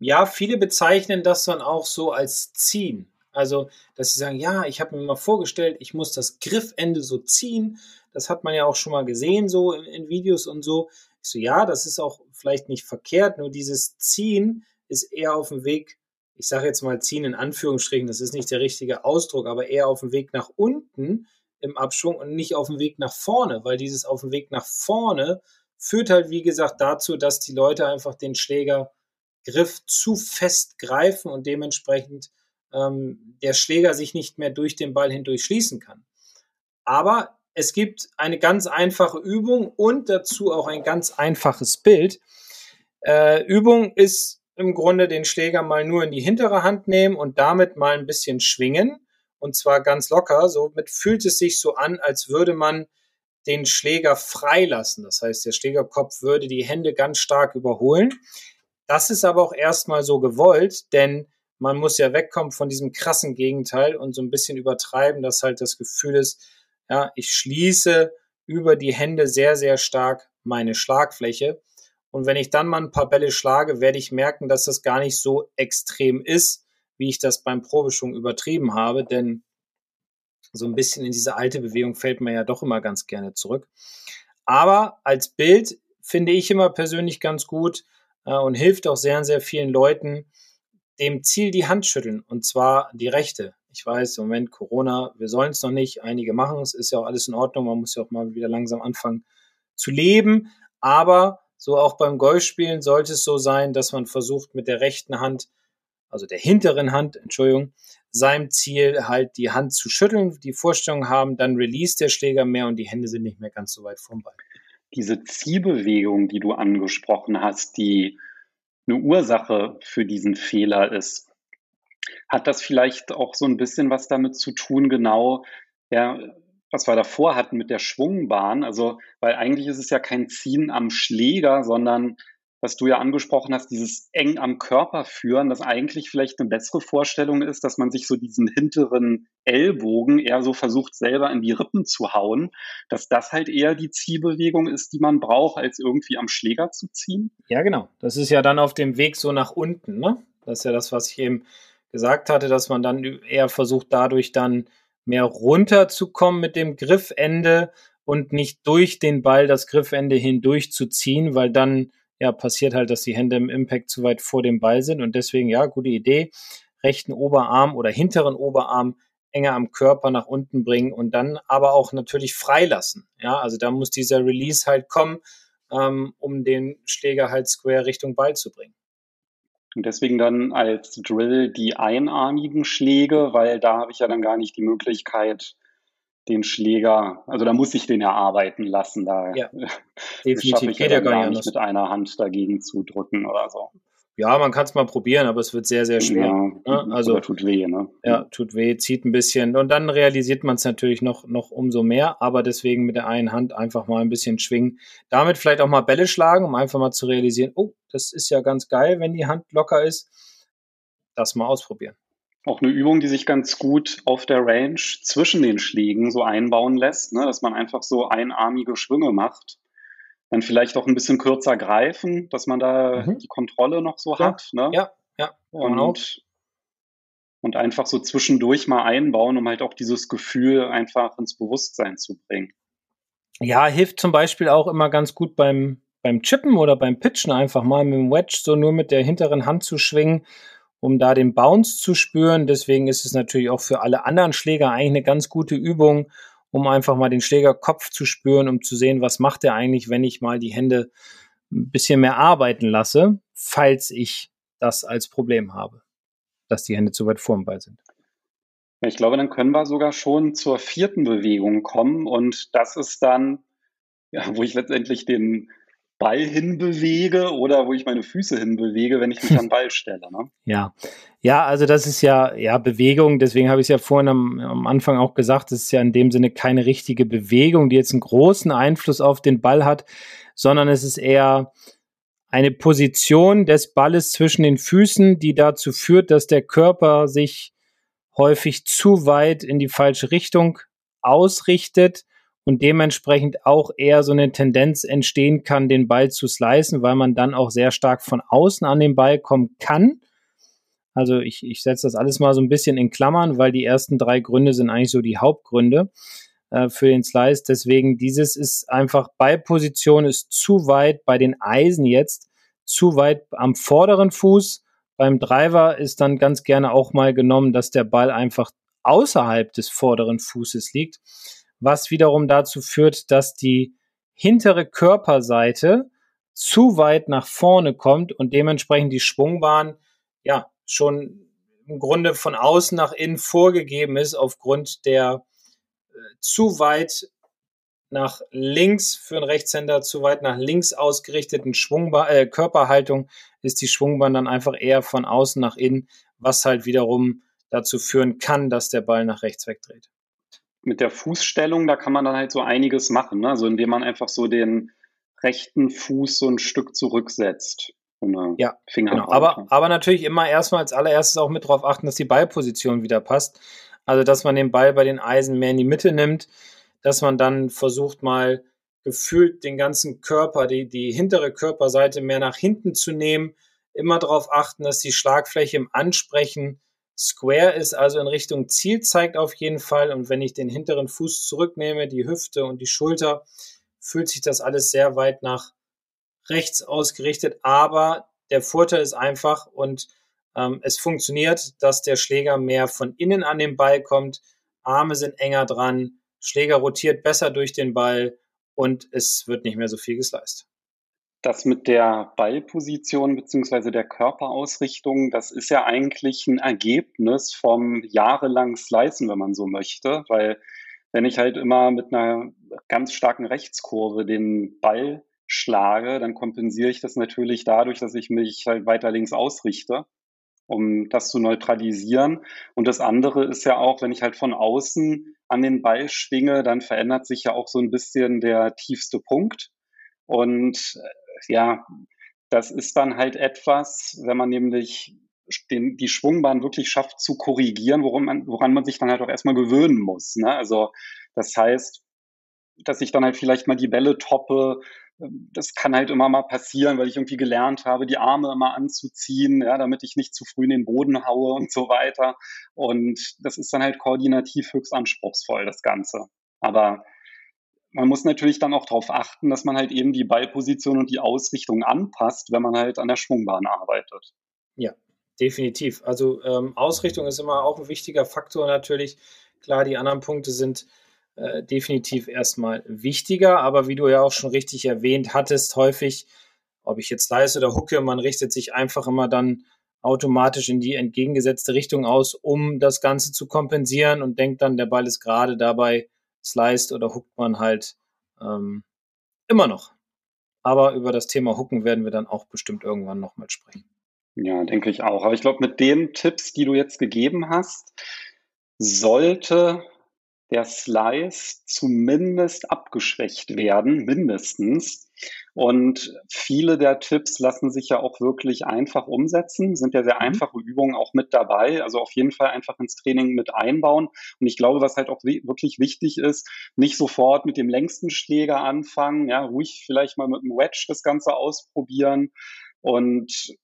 Ja, viele bezeichnen das dann auch so als ziehen. Also, dass sie sagen, ja, ich habe mir mal vorgestellt, ich muss das Griffende so ziehen. Das hat man ja auch schon mal gesehen, so in, in Videos und so. Ich so, ja, das ist auch vielleicht nicht verkehrt, nur dieses Ziehen ist eher auf dem Weg ich sage jetzt mal ziehen in Anführungsstrichen, das ist nicht der richtige Ausdruck, aber eher auf dem Weg nach unten im Abschwung und nicht auf dem Weg nach vorne, weil dieses auf dem Weg nach vorne führt halt, wie gesagt, dazu, dass die Leute einfach den Schlägergriff zu fest greifen und dementsprechend ähm, der Schläger sich nicht mehr durch den Ball hindurch schließen kann. Aber es gibt eine ganz einfache Übung und dazu auch ein ganz einfaches Bild. Äh, Übung ist im Grunde den Schläger mal nur in die hintere Hand nehmen und damit mal ein bisschen schwingen. Und zwar ganz locker. Somit fühlt es sich so an, als würde man den Schläger freilassen. Das heißt, der Schlägerkopf würde die Hände ganz stark überholen. Das ist aber auch erstmal so gewollt, denn man muss ja wegkommen von diesem krassen Gegenteil und so ein bisschen übertreiben, dass halt das Gefühl ist, ja, ich schließe über die Hände sehr, sehr stark meine Schlagfläche. Und wenn ich dann mal ein paar Bälle schlage, werde ich merken, dass das gar nicht so extrem ist, wie ich das beim Probeschwung übertrieben habe, denn so ein bisschen in diese alte Bewegung fällt man ja doch immer ganz gerne zurück. Aber als Bild finde ich immer persönlich ganz gut äh, und hilft auch sehr, sehr vielen Leuten, dem Ziel die Hand schütteln und zwar die rechte. Ich weiß, im Moment Corona, wir sollen es noch nicht, einige machen es, ist ja auch alles in Ordnung, man muss ja auch mal wieder langsam anfangen zu leben, aber so auch beim Golfspielen sollte es so sein, dass man versucht mit der rechten Hand, also der hinteren Hand, Entschuldigung, seinem Ziel halt die Hand zu schütteln, die Vorstellung haben, dann release der Schläger mehr und die Hände sind nicht mehr ganz so weit vom Ball. Diese Ziehbewegung, die du angesprochen hast, die eine Ursache für diesen Fehler ist, hat das vielleicht auch so ein bisschen was damit zu tun, genau, ja, was wir davor hatten mit der Schwungbahn. Also, weil eigentlich ist es ja kein Ziehen am Schläger, sondern was du ja angesprochen hast, dieses eng am Körper führen, das eigentlich vielleicht eine bessere Vorstellung ist, dass man sich so diesen hinteren Ellbogen eher so versucht, selber in die Rippen zu hauen, dass das halt eher die Ziehbewegung ist, die man braucht, als irgendwie am Schläger zu ziehen. Ja, genau. Das ist ja dann auf dem Weg so nach unten, ne? Das ist ja das, was ich eben gesagt hatte, dass man dann eher versucht, dadurch dann mehr runterzukommen mit dem Griffende und nicht durch den Ball das Griffende hindurch zu ziehen, weil dann ja passiert halt, dass die Hände im Impact zu weit vor dem Ball sind und deswegen ja, gute Idee, rechten Oberarm oder hinteren Oberarm enger am Körper nach unten bringen und dann aber auch natürlich freilassen. Ja, also da muss dieser Release halt kommen, ähm, um den Schläger halt square Richtung Ball zu bringen. Und deswegen dann als Drill die einarmigen Schläge, weil da habe ich ja dann gar nicht die Möglichkeit, den Schläger, also da muss ich den ja arbeiten lassen. Da ja, definitiv. ich Geht ja gar nicht mit einer Hand dagegen zu drücken oder so. Ja, man kann es mal probieren, aber es wird sehr, sehr schwer. Ja, ne? Also tut weh, ne? Ja, tut weh, zieht ein bisschen und dann realisiert man es natürlich noch, noch umso mehr, aber deswegen mit der einen Hand einfach mal ein bisschen schwingen. Damit vielleicht auch mal Bälle schlagen, um einfach mal zu realisieren, oh, das ist ja ganz geil, wenn die Hand locker ist. Das mal ausprobieren. Auch eine Übung, die sich ganz gut auf der Range zwischen den Schlägen so einbauen lässt, ne? dass man einfach so einarmige Schwünge macht dann vielleicht auch ein bisschen kürzer greifen, dass man da mhm. die Kontrolle noch so ja. hat. Ne? Ja, ja. Und, und einfach so zwischendurch mal einbauen, um halt auch dieses Gefühl einfach ins Bewusstsein zu bringen. Ja, hilft zum Beispiel auch immer ganz gut beim, beim Chippen oder beim Pitchen einfach mal mit dem Wedge so nur mit der hinteren Hand zu schwingen, um da den Bounce zu spüren. Deswegen ist es natürlich auch für alle anderen Schläger eigentlich eine ganz gute Übung, um einfach mal den Schlägerkopf zu spüren, um zu sehen, was macht er eigentlich, wenn ich mal die Hände ein bisschen mehr arbeiten lasse, falls ich das als Problem habe, dass die Hände zu weit vorm Ball sind. Ich glaube, dann können wir sogar schon zur vierten Bewegung kommen und das ist dann, ja, wo ich letztendlich den Ball hinbewege oder wo ich meine Füße hinbewege, wenn ich mich am Ball stelle. Ne? Ja. Ja, also das ist ja, ja, Bewegung, deswegen habe ich es ja vorhin am, am Anfang auch gesagt, es ist ja in dem Sinne keine richtige Bewegung, die jetzt einen großen Einfluss auf den Ball hat, sondern es ist eher eine Position des Balles zwischen den Füßen, die dazu führt, dass der Körper sich häufig zu weit in die falsche Richtung ausrichtet und dementsprechend auch eher so eine Tendenz entstehen kann, den Ball zu slicen, weil man dann auch sehr stark von außen an den Ball kommen kann. Also ich, ich setze das alles mal so ein bisschen in Klammern, weil die ersten drei Gründe sind eigentlich so die Hauptgründe äh, für den Slice. Deswegen dieses ist einfach Ballposition ist zu weit bei den Eisen jetzt, zu weit am vorderen Fuß. Beim Driver ist dann ganz gerne auch mal genommen, dass der Ball einfach außerhalb des vorderen Fußes liegt was wiederum dazu führt, dass die hintere Körperseite zu weit nach vorne kommt und dementsprechend die Schwungbahn ja schon im Grunde von außen nach innen vorgegeben ist aufgrund der äh, zu weit nach links für einen Rechtshänder zu weit nach links ausgerichteten Schwungbahn, äh, Körperhaltung ist die Schwungbahn dann einfach eher von außen nach innen, was halt wiederum dazu führen kann, dass der Ball nach rechts wegdreht mit der Fußstellung, da kann man dann halt so einiges machen, ne? also indem man einfach so den rechten Fuß so ein Stück zurücksetzt. Ja, genau. aber, aber natürlich immer erstmal als allererstes auch mit darauf achten, dass die Ballposition wieder passt. Also, dass man den Ball bei den Eisen mehr in die Mitte nimmt, dass man dann versucht mal gefühlt den ganzen Körper, die, die hintere Körperseite mehr nach hinten zu nehmen. Immer darauf achten, dass die Schlagfläche im Ansprechen Square ist, also in Richtung Ziel zeigt auf jeden Fall. Und wenn ich den hinteren Fuß zurücknehme, die Hüfte und die Schulter, fühlt sich das alles sehr weit nach rechts ausgerichtet. Aber der Vorteil ist einfach und ähm, es funktioniert, dass der Schläger mehr von innen an den Ball kommt. Arme sind enger dran, Schläger rotiert besser durch den Ball und es wird nicht mehr so viel gesleist. Das mit der Ballposition beziehungsweise der Körperausrichtung, das ist ja eigentlich ein Ergebnis vom jahrelangen Slicen, wenn man so möchte, weil wenn ich halt immer mit einer ganz starken Rechtskurve den Ball schlage, dann kompensiere ich das natürlich dadurch, dass ich mich halt weiter links ausrichte, um das zu neutralisieren. Und das andere ist ja auch, wenn ich halt von außen an den Ball schwinge, dann verändert sich ja auch so ein bisschen der tiefste Punkt. Und ja, das ist dann halt etwas, wenn man nämlich den, die Schwungbahn wirklich schafft zu korrigieren, woran man, woran man sich dann halt auch erstmal gewöhnen muss. Ne? Also das heißt, dass ich dann halt vielleicht mal die Bälle toppe. Das kann halt immer mal passieren, weil ich irgendwie gelernt habe, die Arme immer anzuziehen, ja, damit ich nicht zu früh in den Boden haue und so weiter. Und das ist dann halt koordinativ höchst anspruchsvoll, das Ganze. Aber man muss natürlich dann auch darauf achten, dass man halt eben die Ballposition und die Ausrichtung anpasst, wenn man halt an der Schwungbahn arbeitet. Ja, definitiv. Also ähm, Ausrichtung ist immer auch ein wichtiger Faktor natürlich. Klar, die anderen Punkte sind äh, definitiv erstmal wichtiger, aber wie du ja auch schon richtig erwähnt hattest, häufig, ob ich jetzt leiste oder hucke, man richtet sich einfach immer dann automatisch in die entgegengesetzte Richtung aus, um das Ganze zu kompensieren und denkt dann, der Ball ist gerade dabei, sliced oder huckt man halt ähm, immer noch. Aber über das Thema Hucken werden wir dann auch bestimmt irgendwann nochmal sprechen. Ja, denke ich auch. Aber ich glaube, mit den Tipps, die du jetzt gegeben hast, sollte der Slice zumindest abgeschwächt werden, mindestens. Und viele der Tipps lassen sich ja auch wirklich einfach umsetzen, sind ja sehr mhm. einfache Übungen auch mit dabei. Also auf jeden Fall einfach ins Training mit einbauen. Und ich glaube, was halt auch wirklich wichtig ist, nicht sofort mit dem längsten Schläger anfangen, ja, ruhig vielleicht mal mit einem Wedge das Ganze ausprobieren und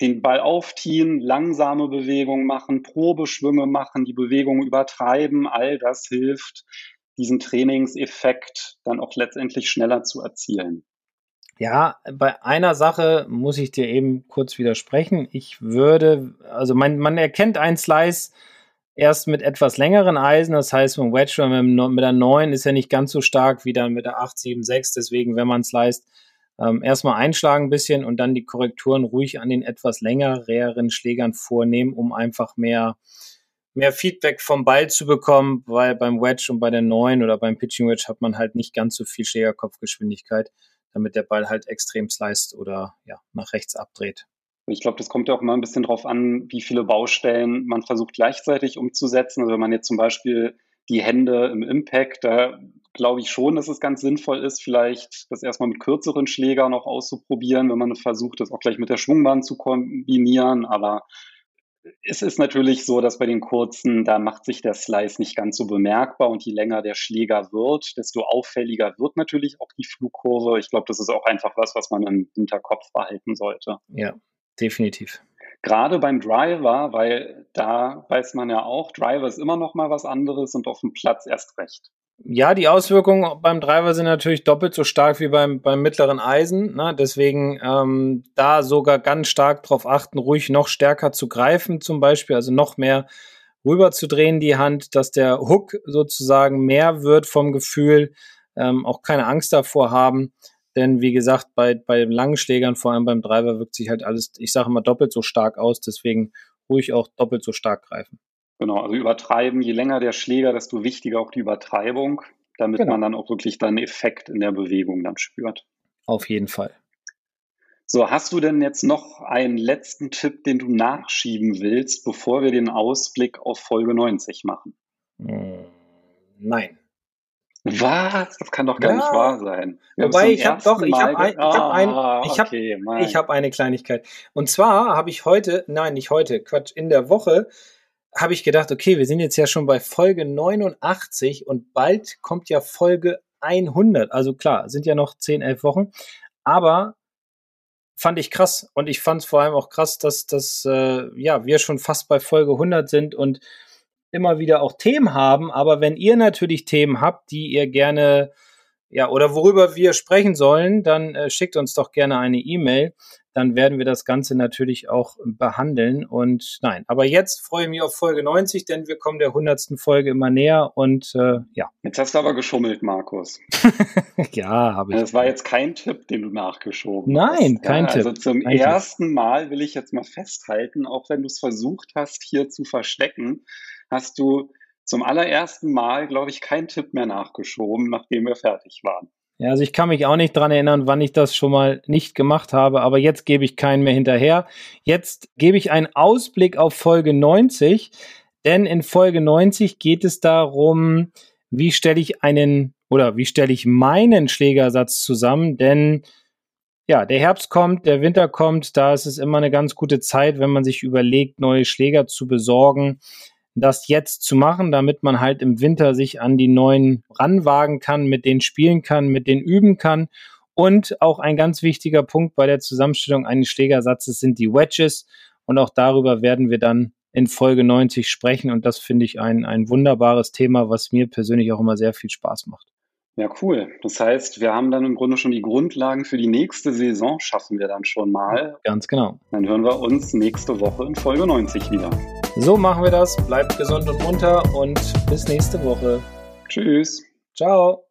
den Ball aufziehen, langsame Bewegungen machen, Probeschwünge machen, die Bewegung übertreiben, all das hilft, diesen Trainingseffekt dann auch letztendlich schneller zu erzielen. Ja, bei einer Sache muss ich dir eben kurz widersprechen. Ich würde, also man, man erkennt ein Slice erst mit etwas längeren Eisen, das heißt mit Wedge mit, mit der 9 ist ja nicht ganz so stark wie dann mit der 8, 7, 6, deswegen wenn man sliced, ähm, erstmal einschlagen ein bisschen und dann die Korrekturen ruhig an den etwas längeren Schlägern vornehmen, um einfach mehr, mehr Feedback vom Ball zu bekommen, weil beim Wedge und bei der 9 oder beim Pitching Wedge hat man halt nicht ganz so viel Schlägerkopfgeschwindigkeit, damit der Ball halt extrem sliced oder ja, nach rechts abdreht. Ich glaube, das kommt ja auch immer ein bisschen drauf an, wie viele Baustellen man versucht gleichzeitig umzusetzen. Also wenn man jetzt zum Beispiel die Hände im Impact, da glaube ich schon, dass es ganz sinnvoll ist, vielleicht das erstmal mit kürzeren Schlägern noch auszuprobieren, wenn man versucht, das auch gleich mit der Schwungbahn zu kombinieren. Aber es ist natürlich so, dass bei den kurzen, da macht sich der Slice nicht ganz so bemerkbar und je länger der Schläger wird, desto auffälliger wird natürlich auch die Flugkurve. Ich glaube, das ist auch einfach was, was man im Hinterkopf behalten sollte. Ja, definitiv. Gerade beim Driver, weil da weiß man ja auch, Driver ist immer noch mal was anderes und auf dem Platz erst recht. Ja, die Auswirkungen beim Driver sind natürlich doppelt so stark wie beim, beim mittleren Eisen. Ne? Deswegen ähm, da sogar ganz stark darauf achten, ruhig noch stärker zu greifen, zum Beispiel, also noch mehr rüber zu drehen die Hand, dass der Hook sozusagen mehr wird vom Gefühl, ähm, auch keine Angst davor haben. Denn wie gesagt, bei, bei langen Schlägern, vor allem beim Driver, wirkt sich halt alles, ich sage immer, doppelt so stark aus. Deswegen ruhig auch doppelt so stark greifen. Genau, also übertreiben, je länger der Schläger, desto wichtiger auch die Übertreibung, damit genau. man dann auch wirklich dann Effekt in der Bewegung dann spürt. Auf jeden Fall. So, hast du denn jetzt noch einen letzten Tipp, den du nachschieben willst, bevor wir den Ausblick auf Folge 90 machen? Hm, nein. Was? Das kann doch gar ja. nicht wahr sein. Wir Wobei ich habe doch, ich habe ein, ich ein, ah, ich okay, hab eine Kleinigkeit. Und zwar habe ich heute, nein, nicht heute, Quatsch, in der Woche habe ich gedacht, okay, wir sind jetzt ja schon bei Folge 89 und bald kommt ja Folge 100. Also klar, sind ja noch 10, 11 Wochen. Aber fand ich krass und ich fand es vor allem auch krass, dass, dass äh, ja, wir schon fast bei Folge 100 sind und immer wieder auch Themen haben. Aber wenn ihr natürlich Themen habt, die ihr gerne ja, oder worüber wir sprechen sollen, dann äh, schickt uns doch gerne eine E-Mail dann werden wir das Ganze natürlich auch behandeln. Und nein, aber jetzt freue ich mich auf Folge 90, denn wir kommen der 100. Folge immer näher und äh, ja. Jetzt hast du aber geschummelt, Markus. ja, habe ich. Das war jetzt kein Tipp, den du nachgeschoben nein, hast. Nein, kein ja, Tipp. Also zum kein ersten Tipp. Mal will ich jetzt mal festhalten, auch wenn du es versucht hast, hier zu verstecken, hast du zum allerersten Mal, glaube ich, keinen Tipp mehr nachgeschoben, nachdem wir fertig waren. Ja, also ich kann mich auch nicht dran erinnern, wann ich das schon mal nicht gemacht habe, aber jetzt gebe ich keinen mehr hinterher. Jetzt gebe ich einen Ausblick auf Folge 90, Denn in Folge 90 geht es darum, wie stelle ich einen oder wie stelle ich meinen Schlägersatz zusammen? Denn ja, der Herbst kommt, der Winter kommt, da ist es immer eine ganz gute Zeit, wenn man sich überlegt, neue Schläger zu besorgen, das jetzt zu machen, damit man halt im Winter sich an die neuen ranwagen kann, mit denen spielen kann, mit denen üben kann. Und auch ein ganz wichtiger Punkt bei der Zusammenstellung eines Schlägersatzes sind die Wedges. Und auch darüber werden wir dann in Folge 90 sprechen. Und das finde ich ein, ein wunderbares Thema, was mir persönlich auch immer sehr viel Spaß macht. Ja, cool. Das heißt, wir haben dann im Grunde schon die Grundlagen für die nächste Saison, schaffen wir dann schon mal. Ganz genau. Dann hören wir uns nächste Woche in Folge 90 wieder. So machen wir das. Bleibt gesund und munter und bis nächste Woche. Tschüss. Ciao.